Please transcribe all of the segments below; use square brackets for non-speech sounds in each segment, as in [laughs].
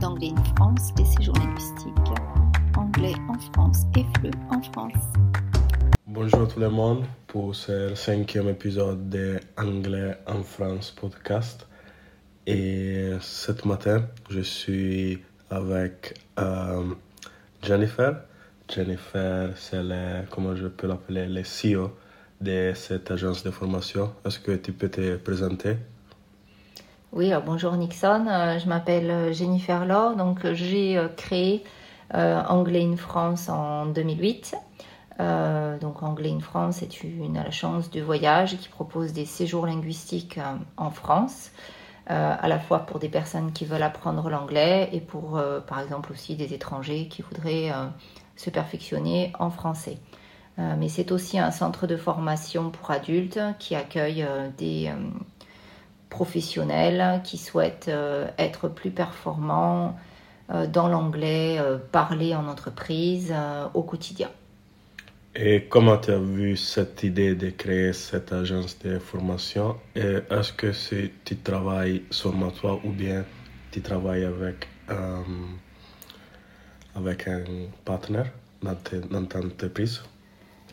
d'Anglais in France, des séjours linguistiques. Anglais en France et FLE en France. Bonjour tout le monde pour ce cinquième épisode de Anglais en France podcast. Et ce matin, je suis avec euh, Jennifer. Jennifer, c'est le, comment je peux l'appeler, le CEO de cette agence de formation. Est-ce que tu peux te présenter? Oui, bonjour Nixon, euh, je m'appelle euh, Jennifer Laure, donc euh, j'ai créé Anglais in France en 2008. donc Anglais in France c'est une agence de voyage qui propose des séjours linguistiques en France, à la fois pour des personnes qui veulent apprendre l'anglais et pour par exemple aussi des étrangers qui voudraient se perfectionner en français. mais c'est aussi un centre de formation pour adultes qui accueille des professionnels qui souhaitent euh, être plus performants euh, dans l'anglais, euh, parler en entreprise au quotidien. Et comment tu as vu cette idée de créer cette agence de formation? Est-ce que tu travailles seulement toi ou bien tu travailles avec, avec un partenaire dans, dans ta entreprise?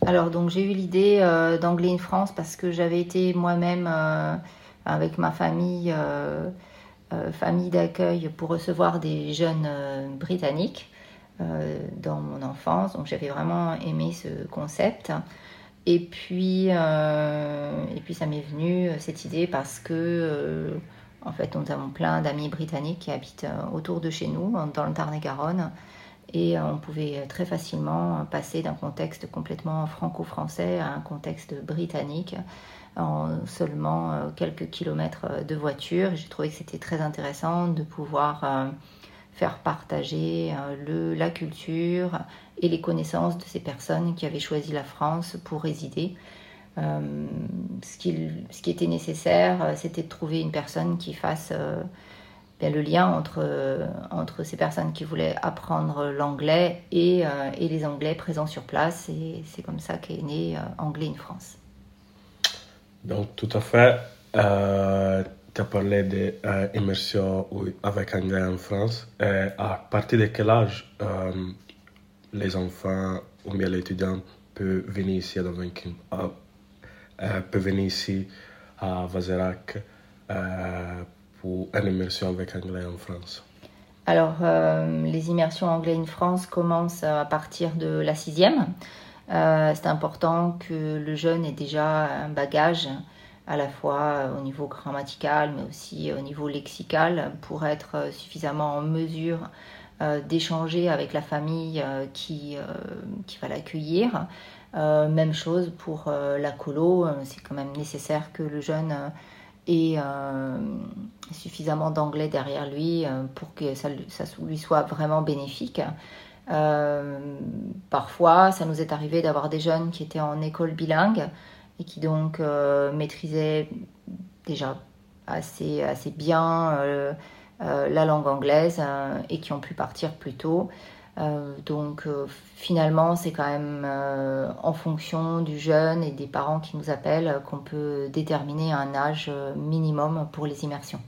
Alors, donc j'ai eu l'idée d'Anglais in France parce que j'avais été moi-même avec ma famille, euh, euh, famille d'accueil pour recevoir des jeunes euh, britanniques dans mon enfance. Donc j'avais vraiment aimé ce concept. Et puis, et puis ça m'est venu cette idée parce que en fait nous avons plein d'amis britanniques qui habitent autour de chez nous, dans le Tarn-et-Garonne. Et on pouvait très facilement passer d'un contexte complètement franco-français à un contexte britannique en seulement euh, quelques kilomètres euh, de voiture. J'ai trouvé que c'était très intéressant de pouvoir euh, faire partager le, la culture et les connaissances de ces personnes qui avaient choisi la France pour résider. ce, qui, était nécessaire, c'était de trouver une personne qui fasse bien, le lien entre, entre ces personnes qui voulaient apprendre l'anglais et, et, les Anglais présents sur place. Et c'est comme ça qu'est né Anglais in France. Donc, tout à fait. Euh, tu as parlé d'immersion euh, avec anglais en France. Et à partir de quel âge euh, les enfants ou bien les étudiants peuvent venir ici à Davinkin, euh, peuvent venir ici à Vazerac pour une immersion avec anglais en France Alors, les immersions anglais en France commencent à partir de la sixième. Euh, c'est important que le jeune ait déjà un bagage à la fois au niveau grammatical mais aussi au niveau lexical pour être suffisamment en mesure euh, d'échanger avec la famille euh, qui, qui va l'accueillir. même chose pour la colo, c'est quand même nécessaire que le jeune ait suffisamment d'anglais derrière lui pour que ça, lui soit vraiment bénéfique. Euh, parfois, ça nous est arrivé d'avoir des jeunes qui étaient en école bilingue et qui donc euh, maîtrisaient déjà assez, bien euh, la langue anglaise et qui ont pu partir plus tôt. Donc finalement, c'est quand même en fonction du jeune et des parents qui nous appellent qu'on peut déterminer un âge minimum pour les immersions.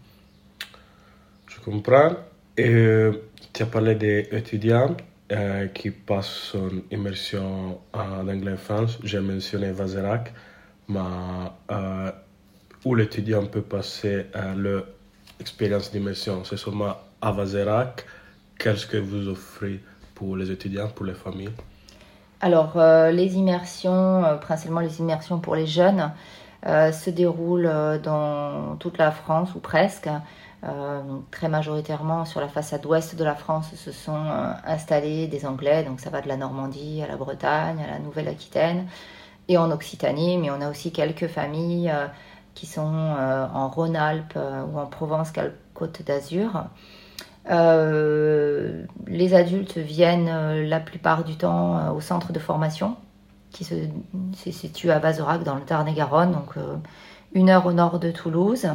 Je comprends. Tu as parlé des étudiants. Euh, qui passe son immersion en anglais France. J'ai mentionné Vazerac, mais euh, où l'étudiant peut passer euh, l'expérience d'immersion, c'est seulement à Vazerac. Qu'est-ce que vous offrez pour les étudiants, pour les familles? Alors, les immersions, principalement les immersions pour les jeunes, se déroulent dans toute la France ou presque. Euh, très majoritairement sur la façade ouest de la France se sont euh, installés des Anglais, donc ça va de la Normandie à la Bretagne, à la Nouvelle-Aquitaine et en Occitanie, mais on a aussi quelques familles euh, qui sont en Rhône-Alpes ou en Provence-Côte d'Azur. Les adultes viennent la plupart du temps au centre de formation qui se, situe à Vazerac dans le Tarn-et-Garonne, donc une heure au nord de Toulouse.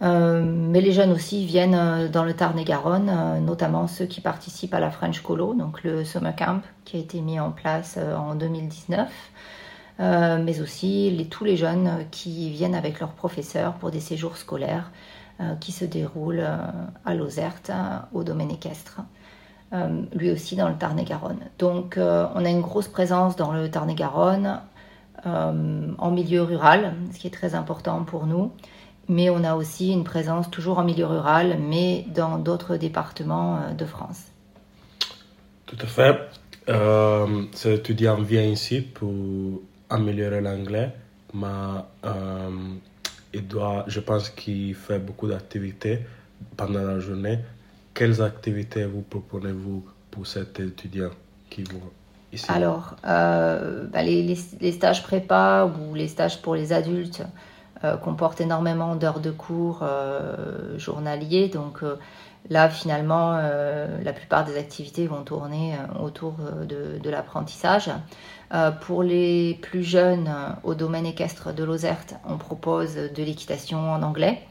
Euh, mais les jeunes aussi viennent euh, dans le Tarn-et-Garonne, euh, notamment ceux qui participent à la French Colo, donc le Summer Camp qui a été mis en place en 2019. mais aussi tous les jeunes qui viennent avec leurs professeurs pour des séjours scolaires qui se déroule à Lozerte, au domaine équestre. lui aussi dans le Tarn-et-Garonne. Donc on a une grosse présence dans le Tarn-et-Garonne, en milieu rural, ce qui est très important pour nous mais on a aussi une présence toujours en milieu rural, mais dans d'autres départements de France. Tout à fait. Euh, cet étudiant vient ici pour améliorer l'anglais, mais euh, doit, je pense qu'il fait beaucoup d'activités pendant la journée. Quelles activités vous proposez-vous pour cet étudiant qui vient ici? Alors, euh, bah, les, les, stages prépa ou les stages pour les adultes comportent énormément d'heures de cours journaliers. Donc, Là, finalement, euh, la plupart des activités vont tourner euh, autour euh, de, l'apprentissage. pour les plus jeunes au domaine équestre de Lozerte, on propose de l'équitation en anglais,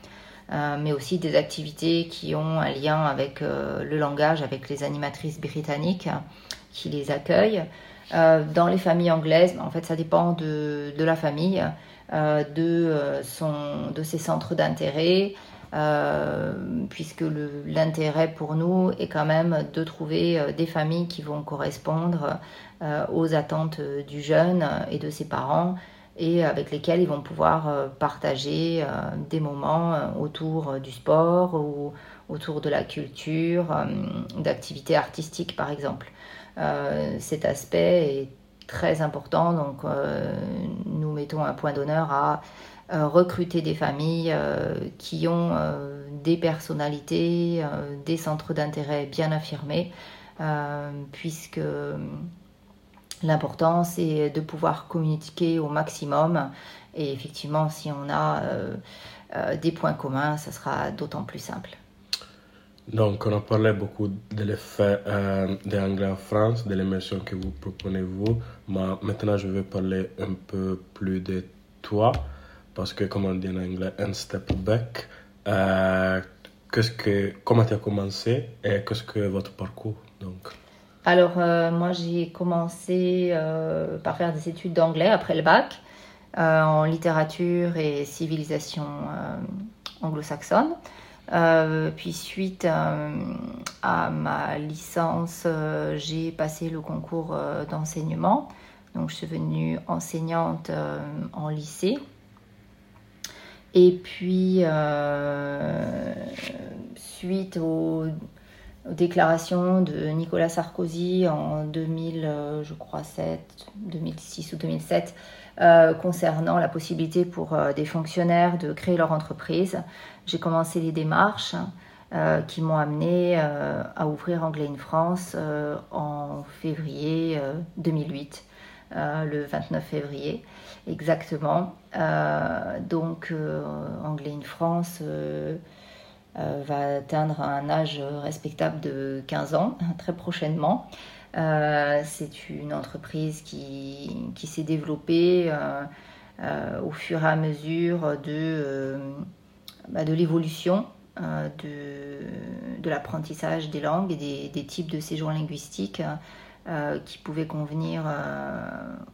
mais aussi des activités qui ont un lien avec le langage, avec les animatrices britanniques qui les accueillent. dans les familles anglaises, en fait, ça dépend de, la famille, de, de ses centres d'intérêt, euh, puisque l'intérêt pour nous est quand même de trouver euh, des familles qui vont correspondre euh, aux attentes du jeune et de ses parents et avec lesquels ils vont pouvoir partager des moments autour du sport ou autour de la culture, d'activités artistiques par exemple. cet aspect est très important, donc nous mettons un point d'honneur à recruter des familles euh, qui ont euh, des personnalités, des centres d'intérêt bien affirmés, puisque l'important c'est de pouvoir communiquer au maximum. Et effectivement, si on a des points communs, ça sera d'autant plus simple. Donc, on a parlé beaucoup de l'effet de l'anglais en France, de l'immersion que vous proposez vous, mais maintenant je vais parler un peu plus de toi parce que, comme on dit en anglais, un step back. Euh, qu'est-ce que, comment tu as commencé et qu'est-ce que votre parcours donc? Alors, euh, moi, j'ai commencé euh, par faire des études d'anglais après le bac en littérature et civilisation anglo-saxonne. puis suite à ma licence, j'ai passé le concours d'enseignement. Donc je suis devenue enseignante en lycée et puis, euh, suite aux, déclarations de Nicolas Sarkozy en 2000, euh, je crois 7, 2006 ou 2007, euh, concernant la possibilité pour des fonctionnaires de créer leur entreprise, j'ai commencé les démarches qui m'ont amené à ouvrir Anglais in France en février 2008, le 29 février exactement. Euh, donc, euh, Anglais in France euh, va atteindre un âge respectable de 15 ans [laughs] très prochainement. c'est une entreprise qui, s'est développée au fur et à mesure de, bah, l'évolution de, de l'apprentissage des langues et des, types de séjours linguistiques qui pouvaient convenir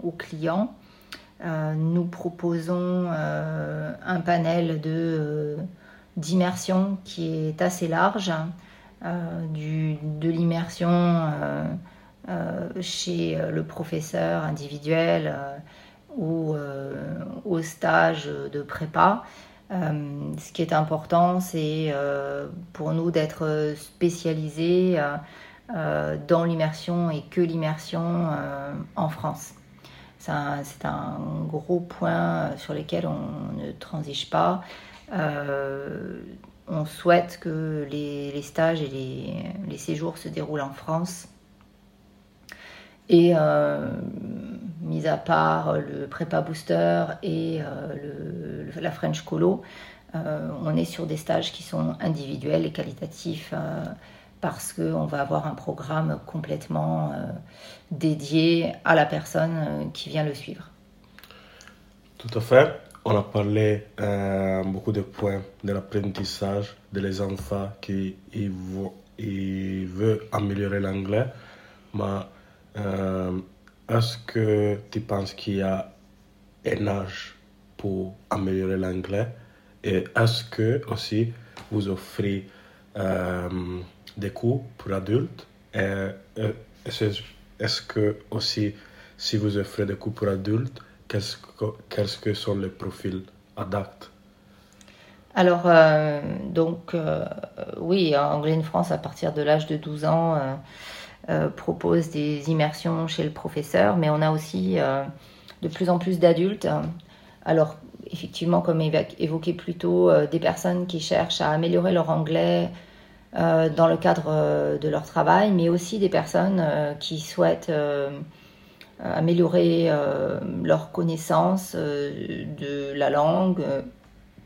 aux clients. Euh, nous proposons euh, un panel euh, d'immersion qui est assez large, du, de l'immersion chez le professeur individuel ou au stage de prépa. ce qui est important, c'est pour nous d'être spécialisés dans l'immersion et que l'immersion en France. C'est un, gros point sur lequel on ne transige pas. Euh, on souhaite que les, stages et les, séjours se déroulent en France. Et euh, mis à part le prépa booster et euh, la French Colo, on est sur des stages qui sont individuels et qualitatifs parce qu'on va avoir un programme complètement euh, dédié à la personne euh, qui vient le suivre. Tout à fait. On a parlé euh, beaucoup de points de l'apprentissage de les enfants qui veulent améliorer l'anglais. Mais est-ce que tu penses qu'il y a un âge pour améliorer l'anglais? Et est-ce que aussi vous offrez des cours pour adultes est-ce que aussi, si vous offrez des cours pour adultes, qu'est-ce que, que sont les profils adaptés alors, euh, donc, euh, oui, Anglais France, à partir de l'âge de 12 ans, euh, propose des immersions chez le professeur, mais on a aussi de plus en plus d'adultes. Alors, effectivement, comme évoqué plus tôt, des personnes qui cherchent à améliorer leur anglais dans le cadre de leur travail, mais aussi des personnes qui souhaitent améliorer leur connaissance de la langue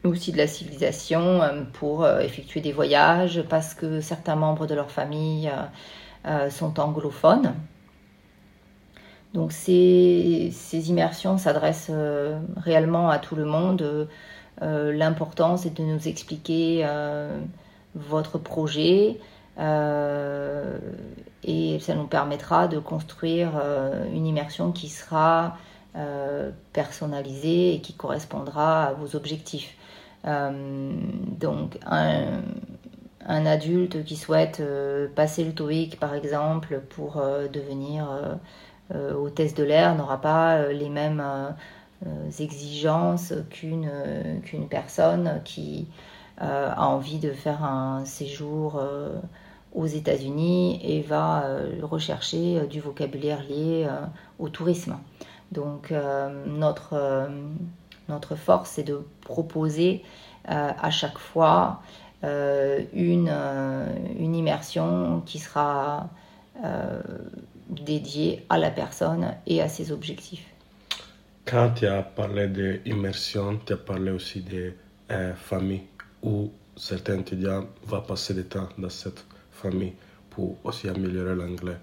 aussi de la civilisation euh, pour euh, effectuer des voyages parce que certains membres de leur famille euh, sont anglophones. Donc ces, ces immersions s'adressent réellement à tout le monde. L'important c'est de nous expliquer votre projet et ça nous permettra de construire une immersion qui sera personnalisée et qui correspondra à vos objectifs. Euh, donc un, adulte qui souhaite euh, passer le TOEIC par exemple pour euh, devenir hôtesse de l'air n'aura pas les mêmes exigences qu'une personne qui a envie de faire un séjour aux États-Unis et va rechercher du vocabulaire lié au tourisme. Donc notre notre force, c'est de proposer euh, à chaque fois euh, une, euh, une, immersion qui sera dédiée à la personne et à ses objectifs. Quand tu as parlé d'immersion, tu as parlé aussi des familles où certains étudiants vont passer du temps dans cette famille pour aussi améliorer l'anglais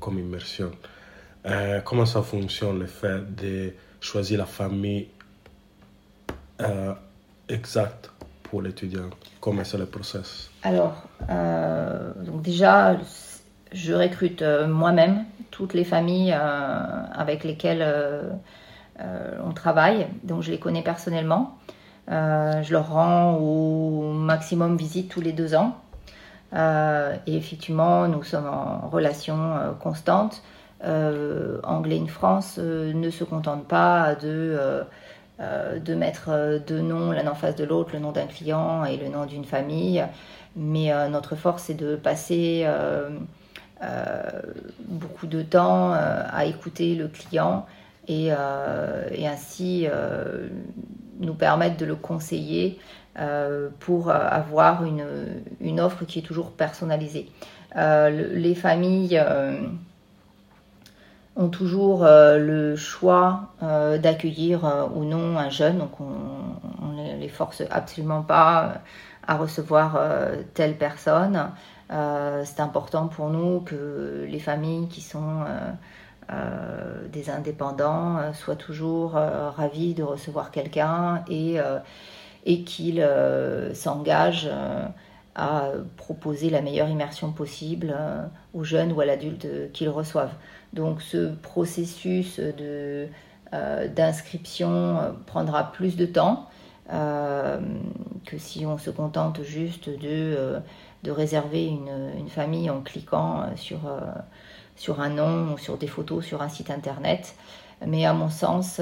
comme immersion. comment ça fonctionne le fait de choisir la famille euh, exact pour l'étudiant? Comment c'est le process? Alors, euh, donc déjà, je recrute euh, moi-même toutes les familles avec lesquelles on travaille, donc je les connais personnellement. Je leur rends au maximum visite tous les deux ans. et effectivement, nous sommes en relation constante. Anglais in France ne se contente pas de euh, de mettre euh, deux noms l'un en face de l'autre, le nom d'un client et le nom d'une famille. Mais euh, notre force, c'est de passer beaucoup de temps à écouter le client et, ainsi nous permettre de le conseiller pour avoir une, offre qui est toujours personnalisée. les familles ont toujours euh, le choix euh, d'accueillir euh, ou non un jeune. Donc on ne les force absolument pas à recevoir telle personne. c'est important pour nous que les familles qui sont des indépendants soient toujours ravis de recevoir quelqu'un et, qu'ils s'engagent à proposer la meilleure immersion possible aux jeunes ou à l'adulte qu'ils reçoivent. Donc ce processus euh, d'inscription euh, prendra plus de temps euh, que si on se contente juste de, de réserver une, famille en cliquant sur, sur un nom ou sur des photos sur un site internet. Mais à mon sens,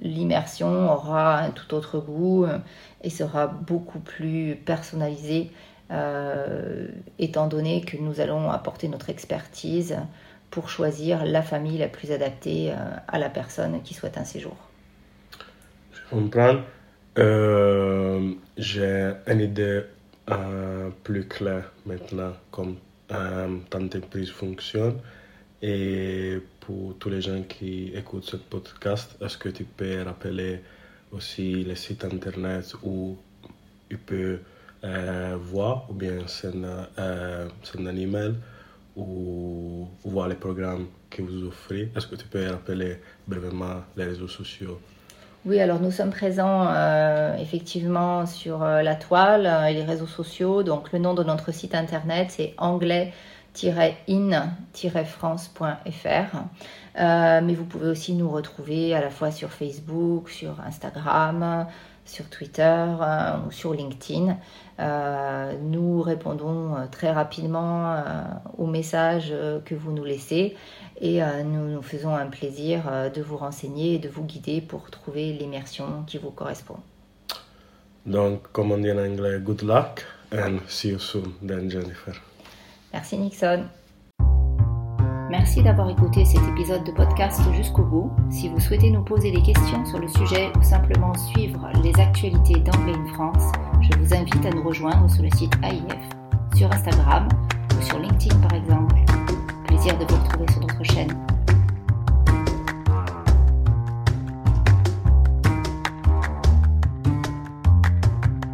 l'immersion aura un tout autre goût et sera beaucoup plus personnalisée, étant donné que nous allons apporter notre expertise pour choisir la famille la plus adaptée euh, à la personne qui souhaite un séjour. Comprends. Euh, j'ai une idée euh, plus claire maintenant comme euh, ton entreprise fonctionne. Et pour tous les gens qui écoutent ce podcast, est-ce que tu peux rappeler aussi les sites internet où tu peux voir ou bien c'est un, un email ou, voir les programmes que vous offrez? Est-ce que tu peux rappeler brièvement les réseaux sociaux? Oui, alors nous sommes présents euh, effectivement sur euh, la toile et les réseaux sociaux. Donc le nom de notre site internet c'est anglais in-france.fr. Euh, mais vous pouvez aussi nous retrouver à la fois sur Facebook, sur Instagram, sur Twitter euh, ou sur LinkedIn. Euh, nous répondons très rapidement aux messages que vous nous laissez et nous nous faisons un plaisir de vous renseigner et de vous guider pour trouver l'immersion qui vous correspond. Donc, comme on dit en anglais, good luck and see you soon, then Jennifer. Merci Nixon. Merci d'avoir écouté cet épisode de podcast jusqu'au bout. Si vous souhaitez nous poser des questions sur le sujet ou simplement suivre les actualités d'Anglais in France, je vous invite à nous rejoindre sur le site AIF, sur Instagram ou sur LinkedIn par exemple. Plaisir de vous retrouver sur notre chaîne.